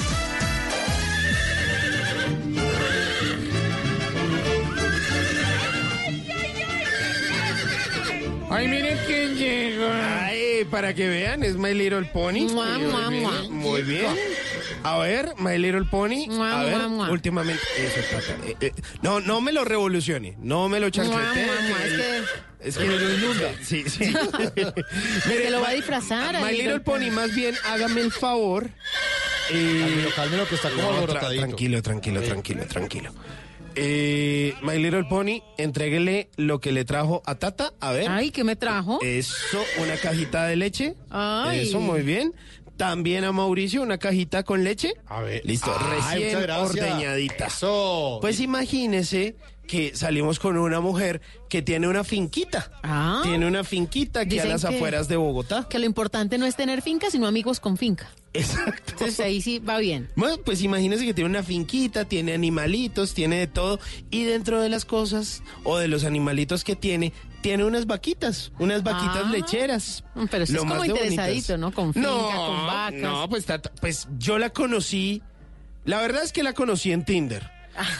Para que vean, es My Little Pony. Mua, Muy mua, bien, mua. Muy bien. A ver, My Little Pony. Mua, A ver, mua, mua. últimamente. Eso, Tata. Eh, eh, no, no me lo revolucione. No me lo chanclete. Mua, mua, mua, es que- Es que lo inunda. Sí, sí. que lo va a My- disfrazar My Little Pony, más bien, hágame el favor. Eh, Cálmelo, cálmelo, que está como no, tra- tranquilo, tranquilo, tranquilo, tranquilo. Eh, My Little Pony, entréguele lo que le trajo a Tata. A ver. Ay, ¿qué me trajo? Eso, una cajita de leche. Ay. Eso, muy bien. También a Mauricio una cajita con leche. A ver. Listo, Ay, recién ordeñadita. Eso. Pues imagínese que salimos con una mujer que tiene una finquita. Ah. Tiene una finquita aquí a las que- afueras de Bogotá. Que lo importante no es tener finca, sino amigos con finca. Exacto. Entonces ahí sí va bien. Bueno, pues imagínese que tiene una finquita, tiene animalitos, tiene de todo. Y dentro de las cosas o de los animalitos que tiene, tiene unas vaquitas, unas vaquitas Ah. lecheras. Mm, pero eso Lo es como bonitas. interesadito, ¿no? Con finca, no, con vacas. No, pues, Tata, pues yo la conocí. La verdad es que la conocí en Tinder.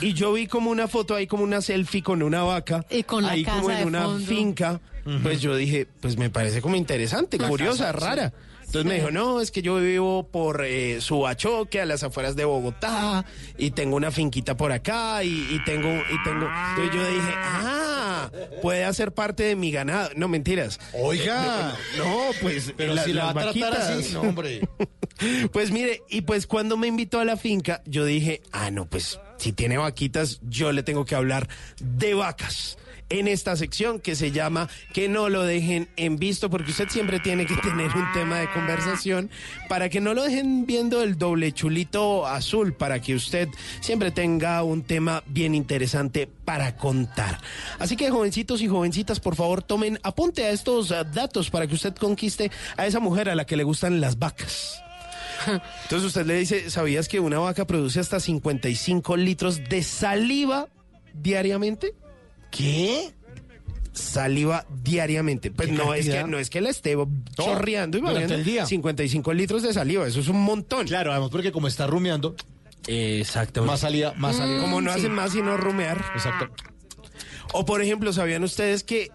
Y yo vi como una foto ahí, como una selfie con una vaca. Y con la ahí como en de una fondo. finca. Pues yo dije, pues me parece como interesante, curiosa, casa, sí. rara. Entonces me dijo, no, es que yo vivo por eh, Subachoque, a las afueras de Bogotá, y tengo una finquita por acá, y, y tengo, y tengo. Entonces yo dije, ah, puede hacer parte de mi ganado. No, mentiras. Oiga. No, pues. Pero si la va a tratar así, no, hombre. Pues mire, y pues cuando me invitó a la finca, yo dije, ah, no, pues si tiene vaquitas, yo le tengo que hablar de vacas. En esta sección que se llama Que no lo dejen en visto, porque usted siempre tiene que tener un tema de conversación para que no lo dejen viendo el doble chulito azul, para que usted siempre tenga un tema bien interesante para contar. Así que jovencitos y jovencitas, por favor, tomen apunte a estos ah, datos para que usted conquiste a esa mujer a la que le gustan las vacas. Entonces usted le dice, ¿sabías que una vaca produce hasta 55 litros de saliva diariamente? ¿Qué? Saliva diariamente. Pues ¿Qué no es, que, no es que la esté chorreando y durante babeando. el día. 55 litros de saliva, eso es un montón. Claro, además porque como está rumiando, Exacto. más salida, más salida. Como no hacen más sino rumear. Exacto. O por ejemplo, ¿sabían ustedes que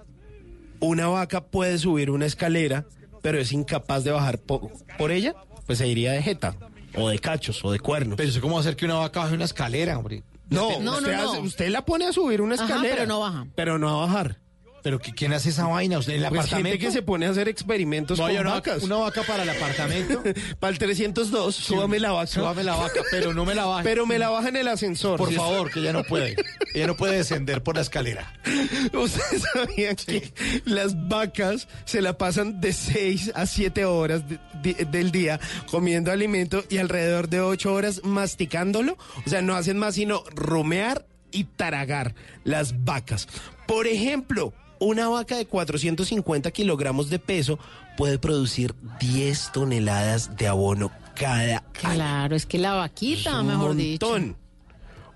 una vaca puede subir una escalera, pero es incapaz de bajar po- por ella? Pues se iría de jeta. o de cachos o de cuernos. Pero ¿cómo hacer que una vaca baje una escalera, hombre? No, No, usted, no, no. hace- usted la pone a subir una Ajá, escalera. pero no baja. Pero no a bajar. ¿Pero quién hace esa vaina? ¿Usted en el Pues apartamento? gente que se pone a hacer experimentos No, con una, vacas. una vaca para el apartamento. Para el 302, súbame la vaca. Súbame la vaca, pero no me la baje. Pero me la baja en el ascensor. Por ¿sí? favor, que ella no puede. Ella no puede descender por la escalera. Ustedes sabían que las vacas se la pasan de 6 a 7 horas de- de- del día comiendo alimento y alrededor de 8 horas masticándolo. O sea, no hacen más sino rumear y taragar las vacas. Por ejemplo, una vaca de 450 kilogramos de peso puede producir 10 toneladas de abono cada año. Claro, es que la vaquita, Es un mejor dicho. montón.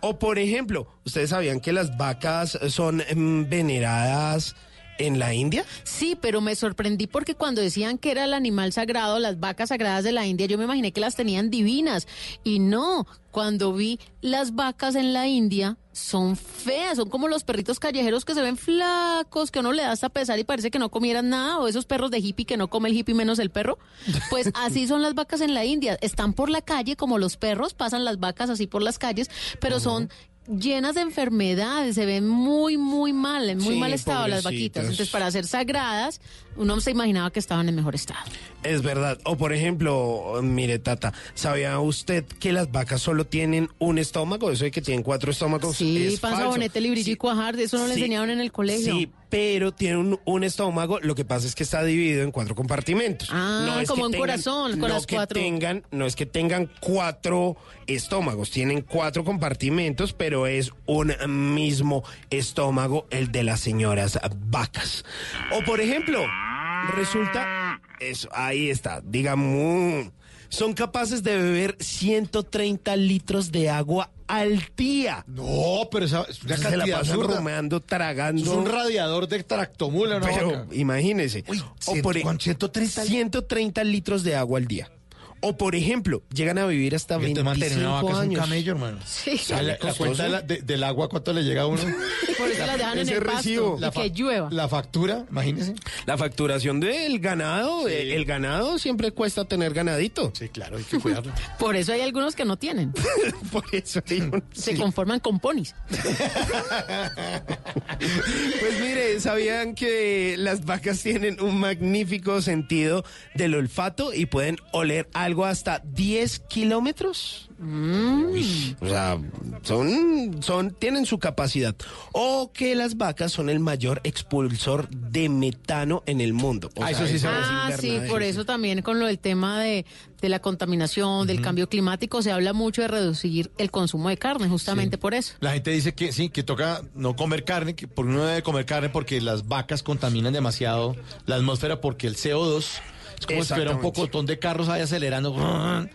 O por ejemplo, ¿ustedes sabían que las vacas son em, veneradas en la India? Sí, pero me sorprendí porque cuando decían que era el animal sagrado, las vacas sagradas de la India, yo me imaginé que las tenían divinas. Y no, cuando vi las vacas en la India, son feas, son como los perritos callejeros que se ven flacos, que uno le da hasta pesar y parece que no comieran nada, o esos perros de hippie que no come el hippie menos el perro. Pues así son las vacas en la India. Están por la calle como los perros, pasan las vacas así por las calles, pero son llenas de enfermedades, se ven muy, muy mal, en muy Sí, mal estado las vaquitas. Entonces, para ser sagradas, uno se imaginaba que estaban en mejor estado. Es verdad. O por ejemplo, mire, Tata, ¿sabía usted que las vacas solo tienen un estómago? Eso de que tienen cuatro estómagos. Sí, es panza, falso. bonete, librillo y cuajar, eso no le Sí, enseñaron en el colegio. Sí, pero tiene un, un estómago, lo que pasa es que está dividido en cuatro compartimentos. Ah, es como un corazón, con no las que cuatro. Tengan, no es que tengan cuatro estómagos, tienen cuatro compartimentos, pero es un mismo estómago el de las señoras vacas. O por ejemplo, resulta, eso, ahí está, digamos, son capaces de beber 130 litros de agua al día. No, pero esa es una Se la cantidad pasan rumeando, tragando. Es un radiador de tractomula, ¿no? Pero imagínese. o por, e- 130 130 litros de agua al día. O por ejemplo, llegan a vivir hasta Este 25 mantener una es un años. camello, hermano. Sí. ¿Sabe la, la cuenta de la- de- del agua cuánto le llega a uno? Por eso las dejan en el pasto recibo. y La que llueva. La factura, imagínese. La facturación del ganado, eh, el ganado siempre cuesta tener ganadito. Sí, claro, hay que cuidarlo. Por eso hay algunos que no tienen. Por eso digo, Se sí. conforman con ponis. Pues mire, ¿sabían que las vacas tienen un magnífico sentido del olfato y pueden oler algo hasta 10 kilómetros? Uy, o sea, son, son, tienen su capacidad. O que las vacas son el mayor expulsor de metano en el mundo. O Ah, sea, eso sí es sabe. Ah, sí, invernadero. por eso también con lo del tema de, de la contaminación, del cambio climático, se habla mucho de reducir el consumo de carne, justamente por eso. La gente dice que sí, que toca no comer carne, que por uno debe comer carne porque las vacas contaminan demasiado la atmósfera porque el CO2 es como si fuera un pocotón de carros ahí acelerando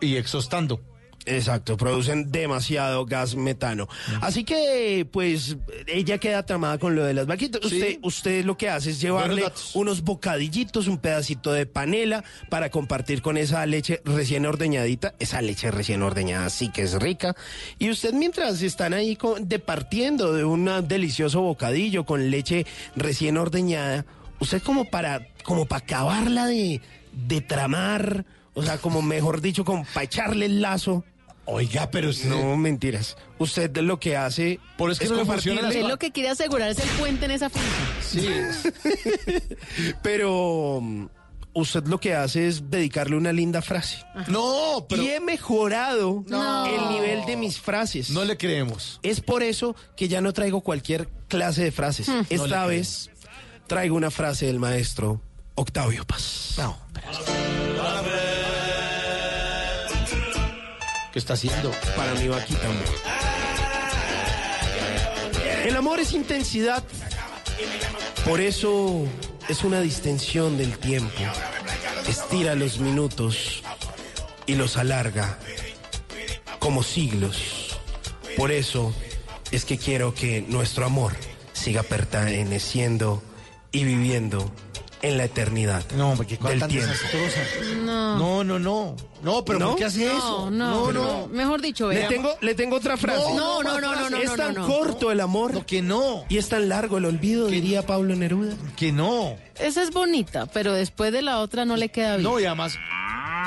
y exhaustando. Exacto, producen demasiado gas metano. Así que, pues, ella queda tramada con lo de las vaquitas. Usted, usted lo que hace es llevarle unos bocadillitos, un pedacito de panela para compartir con esa leche recién ordeñadita. Esa leche recién ordeñada sí que es rica. Y usted mientras están ahí con- departiendo de un delicioso bocadillo con leche recién ordeñada, usted como para, como para acabarla de, de tramar, o sea, como mejor dicho, como para echarle el lazo. Oiga, pero usted... No, mentiras. Usted lo que hace Por eso es que no funciona Usted lo que quiere asegurar es el puente en esa finca. Sí, pero mm, usted lo que hace es dedicarle una linda frase. no, pero Y he mejorado No. el nivel de mis frases. no le creemos. Es por eso que ya no traigo cualquier clase de frases. No Esta vez traigo una frase del maestro Octavio Paz. No, ¿Qué está haciendo? Para mi vaquita, amor. El amor es intensidad. Por eso es una distensión del tiempo. Estira los minutos y los alarga como siglos. Por eso es que quiero que nuestro amor siga perteneciendo y viviendo en la eternidad No, cosa del tan desastrosa. No. No, no, no. No, pero ¿No? ¿por qué hace eso? No, no, no. Mejor dicho, Le vea. tengo, le tengo otra frase. No, no, no, no, no, Es no, tan no. corto el amor No, que no. y es tan largo el olvido, diría Pablo Neruda. Que no. Esa es bonita, pero después de la otra no le queda bien. No, y además,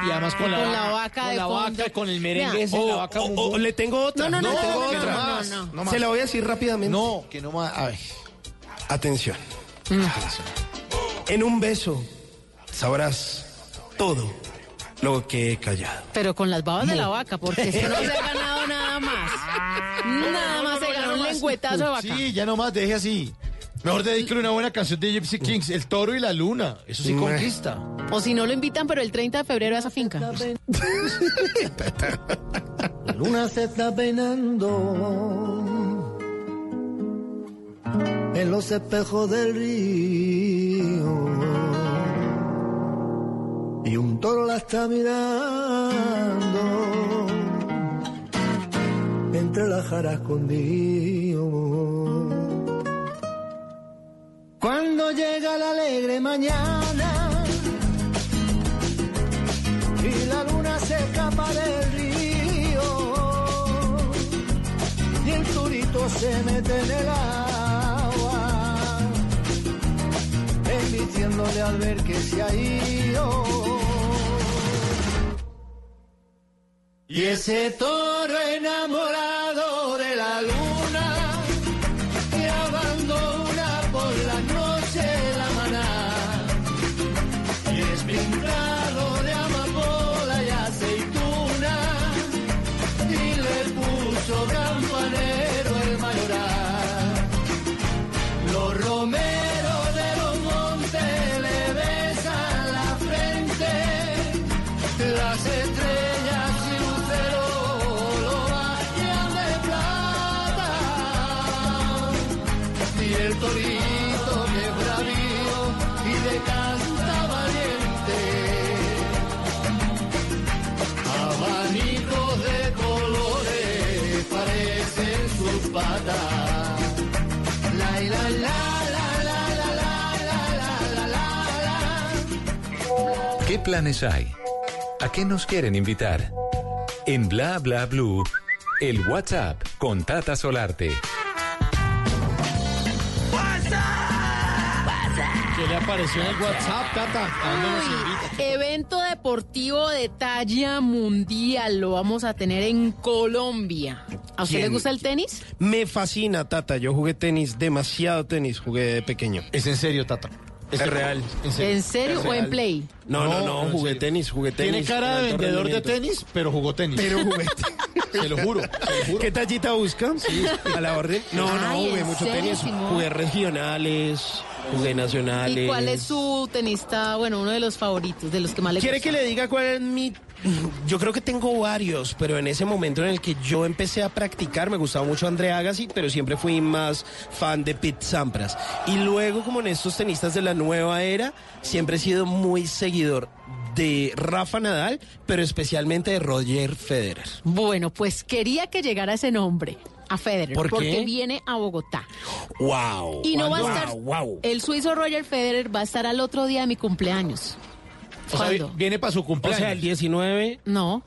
Y además con la, Con la vaca con de la fondo. vaca, con el merengue ese, O- la vaca o- mumbú. o le tengo otra. No, no, no, le tengo no, no, otra. no, más. no, no más. Se la voy a decir rápidamente. No, que no más. A ver. Atención. Mm. En un beso sabrás todo lo que he callado. Pero con las babas de la vaca, porque es que no se ha ganado nada más. Nada más se ganó un lengüetazo de vaca. Sí, ya nomás, deje así. Mejor dedíquele una buena canción de Gypsy Kings, El Toro y la Luna. Eso sí Meh. conquista. O si no lo invitan, pero el 30 de febrero a esa finca. La luna se está peinando en los espejos del río y un toro la está mirando entre las jaras escondido. Cuando llega la alegre mañana y la luna se escapa del río y el turito se mete en el agua emitiéndole al ver que se ha ido. Y ese toro enamorado de la luna planes hay? ¿A qué nos quieren invitar? En Bla Bla Blue, el WhatsApp con Tata Solarte. ¿Qué le apareció en el WhatsApp, Tata? ¿A dónde nos invita? Evento deportivo de talla mundial lo vamos a tener en Colombia. ¿A usted ¿Quién? le gusta el tenis? Me fascina, Tata. Yo jugué tenis, demasiado tenis jugué de pequeño. Es en serio, Tata. Es real. ¿En serio o en play? No, no, No, jugué tenis, jugué tenis. Tiene cara de vendedor de tenis, pero jugó tenis. Pero jugué Se lo juro, se lo juro. ¿Qué tallita busca? A la orden. No, no, jugué ¿en mucho serio, tenis. Jugué regionales, jugué nacionales. ¿Y cuál es su tenista, bueno, uno de los favoritos, de los que más le ¿Quiere gusta? que le diga cuál es mi...? Yo creo que tengo varios, pero en ese momento en el que yo empecé a practicar, me gustaba mucho André Agassi, pero siempre fui más fan de Pete Sampras. Y luego, como en estos tenistas de la nueva era, siempre he sido muy seguidor de Rafa Nadal, pero especialmente de Roger Federer. Bueno, pues quería que llegara ese nombre. A Federer, ¿Por qué? porque viene a Bogotá. ¡Wow! Y no va a estar. wow. El suizo Roger Federer va a estar al otro día de mi cumpleaños. O sea, viene para su O cumpleaños. sea, el 19, No,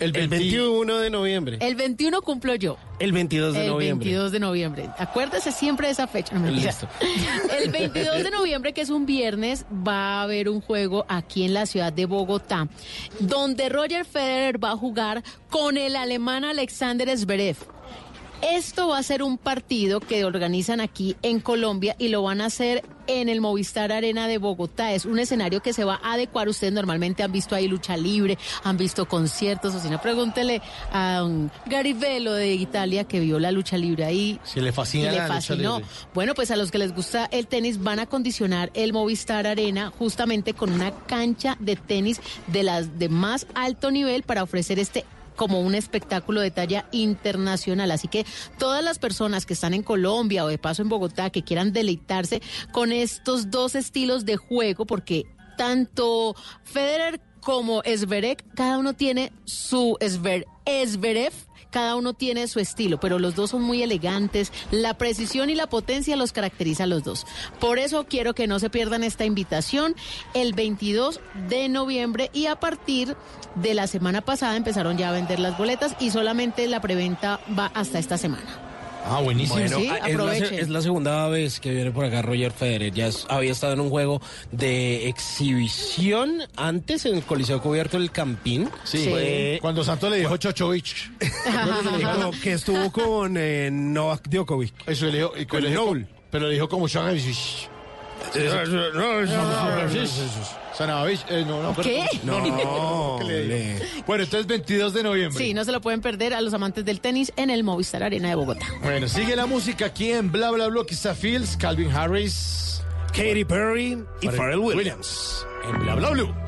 el, el 20 21 de noviembre, el 21 cumplo yo. el 22 de el noviembre. 22 de noviembre. Acuérdese siempre de esa fecha. No. Listo. El 22 de noviembre, que es un viernes, va a haber un juego aquí en la ciudad de Bogotá, donde Roger Federer va a jugar con el alemán Alexander Zverev. Esto va a ser un partido que organizan aquí en Colombia y lo van a hacer en el Movistar Arena de Bogotá. Es un escenario que se va a adecuar. Ustedes normalmente han visto ahí lucha libre, han visto conciertos, o si no, pregúntele a Gary Velo de Italia que vio la lucha libre ahí. Se le fascina le la lucha fascinó. libre. Bueno, pues a los que les gusta el tenis van a acondicionar el Movistar Arena justamente con una cancha de tenis de las de más alto nivel para ofrecer este como un espectáculo de talla internacional. Así que todas las personas que están en Colombia o de paso en Bogotá que quieran deleitarse con estos dos estilos de juego, porque tanto Federer como Zverev, cada uno tiene su Zver- Zverev, cada uno tiene su estilo, pero los dos son muy elegantes. La precisión y la potencia los caracteriza a los dos. Por eso quiero que no se pierdan esta invitación el 22 de noviembre y a partir de la semana pasada empezaron ya a vender las boletas y solamente la preventa va hasta esta semana. Ah, buenísimo. Bueno, Sí, es, la, es segunda vez que viene por acá Roger Federer. Ya es- había estado en un juego de exhibición antes en el Coliseo Cubierto del Campín. Sí. Fue- Cuando Santos le dijo Chochovich. No, que estuvo con eh, Novak Djokovic. Eso le dijo. y Con dijo Noble. Pero le dijo como Chochovich. Sanavich. eh, no, no, ¿Qué? No, no, no, ¿qué le digo? Bueno, entonces 22 de noviembre. Sí, no se lo pueden perder a los amantes del tenis en el Movistar Arena de Bogotá. Bueno, sigue la música aquí en Bla Bla Bla. Está Fields, Calvin Harris, Katy Perry y Pharrell Pharrell Williams. en Bla Bla Blue.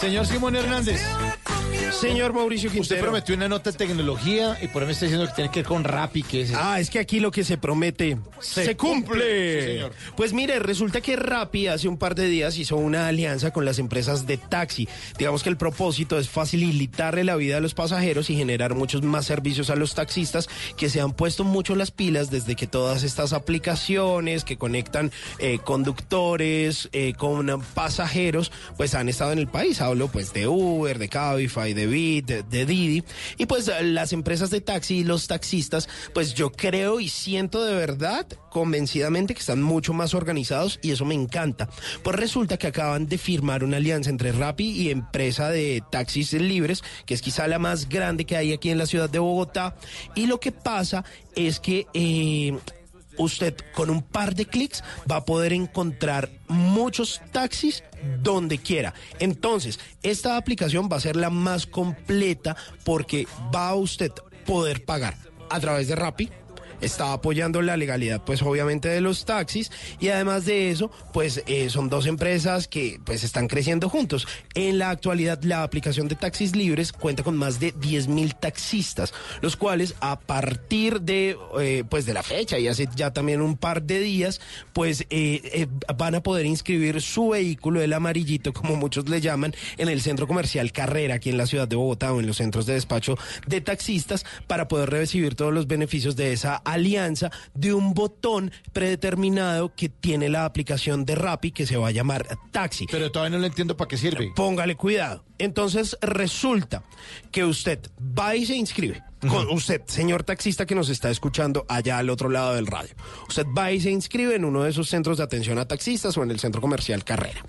Señor Simón Hernández, Señor Mauricio usted Quintero. prometió una nota de tecnología y por ahí me está diciendo que tiene que ver con Rappi, que es Ah, es que aquí lo que se promete se, Se cumple. cumple. Sí, señor. Pues mire, resulta que Rappi hace un par de días hizo una alianza con las empresas de taxi. Digamos que el propósito es facilitarle la vida a los pasajeros y generar muchos más servicios a los taxistas que se han puesto mucho las pilas desde que todas estas aplicaciones que conectan eh, conductores eh, con pasajeros pues han estado en el país. Hablo pues de Uber, de Cabify, de Bit, de, Didi. Y pues las empresas de taxi y los taxistas, pues yo creo y siento de verdad convencidamente que están mucho más organizados y eso me encanta. Pues resulta que acaban de firmar una alianza entre Rappi y empresa de taxis libres, que es quizá la más grande que hay aquí en la ciudad de Bogotá. Y lo que pasa es que... eh, usted con un par de clics va a poder encontrar muchos taxis donde quiera. Entonces, esta aplicación va a ser la más completa porque va a usted poder pagar a través de Rappi. Está apoyando la legalidad, pues obviamente de los taxis y además de eso, pues eh, son dos empresas que pues están creciendo juntos. En la actualidad, la aplicación de taxis libres cuenta con más de 10 mil taxistas, los cuales a partir de eh, pues de la fecha y hace ya también un par de días, pues eh, van a poder inscribir su vehículo, el amarillito, como muchos le llaman, en el centro comercial Carrera, aquí en la ciudad de Bogotá o en los centros de despacho de taxistas, para poder recibir todos los beneficios de esa alianza de un botón predeterminado que tiene la aplicación de Rappi que se va a llamar Taxi. Pero todavía no le entiendo para qué sirve. Póngale cuidado. Entonces resulta que usted va y se inscribe. Con usted, señor taxista que nos está escuchando allá al otro lado del radio. Usted va y se inscribe en uno de esos centros de atención a taxistas o en el centro comercial Carrera.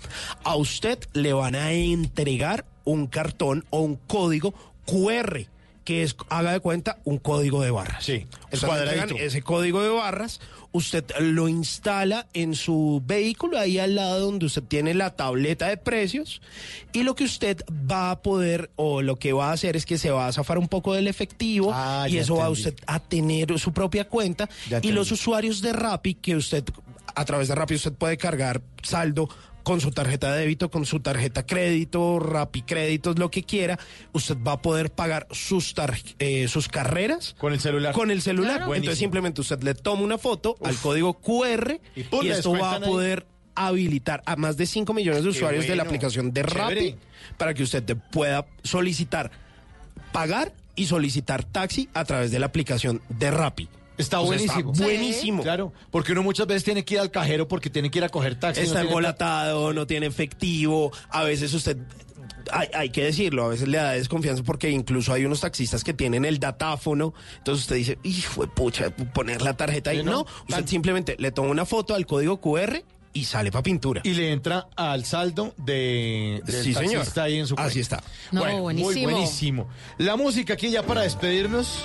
A usted le van a entregar un cartón o un código QR que es, haga de cuenta, un código de barras. Sí, le cuadradito. ese código de barras, usted lo instala en su vehículo, ahí al lado donde usted tiene la tableta de precios, y lo que usted va a poder, o lo que va a hacer es que se va a zafar un poco del efectivo, Ah, y eso va a usted a tener su propia cuenta, Ya y los usuarios de Rappi, que usted, a través de Rappi usted puede cargar saldo con su tarjeta de débito, con su tarjeta crédito, Rapicréditos, lo que quiera, usted va a poder pagar sus, tar- eh, sus carreras Con el celular. con el celular. Claro. Entonces simplemente usted le toma una foto al código QR y, esto va a ahí. poder habilitar a más de 5 millones de usuarios de la aplicación de Chévere. Rappi para que usted te pueda solicitar, pagar y solicitar taxi a través de la aplicación de Rappi. Está buenísimo. Está buenísimo. Claro, porque uno muchas veces tiene que ir al cajero porque tiene que ir a coger taxi. Está no embolatado, no tiene efectivo, a veces usted... Hay, hay que decirlo, a veces le da desconfianza porque incluso hay unos taxistas que tienen el datáfono, entonces usted dice, hijo de pucha, poner la tarjeta ahí. Sí, ¿no? No, usted simplemente le toma una foto al código QR y sale para pintura. Y le entra al saldo de del Sí, señor. taxista ahí en su Así cuenta. está. No, Bueno, Muy buenísimo. buenísimo. La música aquí ya para despedirnos.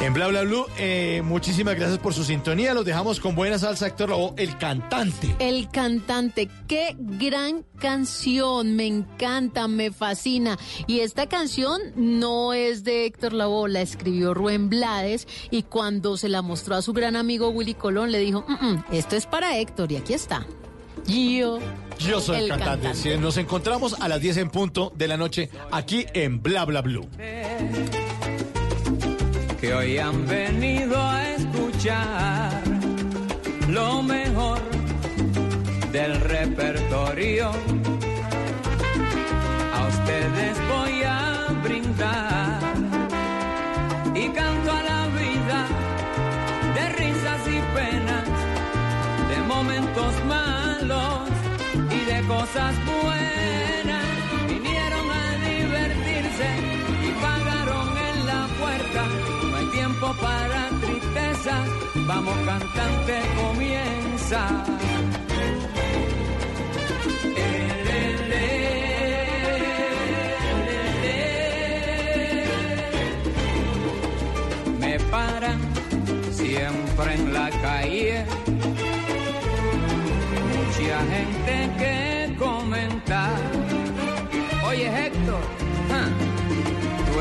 En Bla Bla Blue, eh, muchísimas gracias por su sintonía. Los dejamos con buena salsa, Héctor Lavoe, el cantante. El cantante, qué gran canción, me encanta, me fascina. Y esta canción no es de Héctor Lavoe, la escribió Rubén Blades y cuando se la mostró a su gran amigo Willy Colón le dijo, "Mm, mm, esto es para Héctor y aquí está. Yo, Yo soy el, cantante. Sí, Nos encontramos a las 10 en punto de la noche aquí en Bla Bla Blue. que hoy han venido a escuchar lo mejor del repertorio. Cosas buenas. Vinieron a divertirse y pagaron en la puerta. No hay tiempo para tristeza, vamos cantante, comienza. Me paran siempre en la calle mucha gente que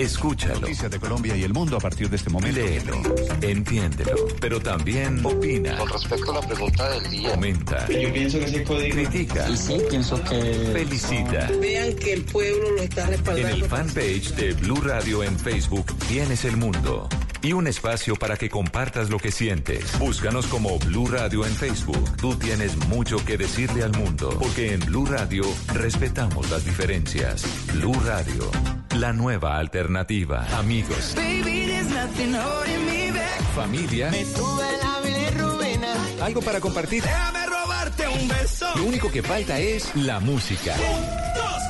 Escúchalo. Noticias de Colombia y el mundo a partir de este momento. Léelo, entiéndelo, pero también opina. Con respecto a la pregunta del día. Comenta. Yo pienso que ese código. Critica. sí, pienso que. Felicita. Vean que el pueblo lo está En respaldando. el fanpage de Blue Radio en Facebook tienes el mundo. Y un espacio para que compartas lo que sientes. Búscanos como Blue Radio en Facebook. Tú tienes mucho que decirle al mundo. Porque en Blue Radio respetamos las diferencias. Blue Radio, la nueva alternativa. Amigos, Baby, me back. familia, Me sube la algo para compartir. Déjame robarte un beso. Lo único que falta es la música. Dos.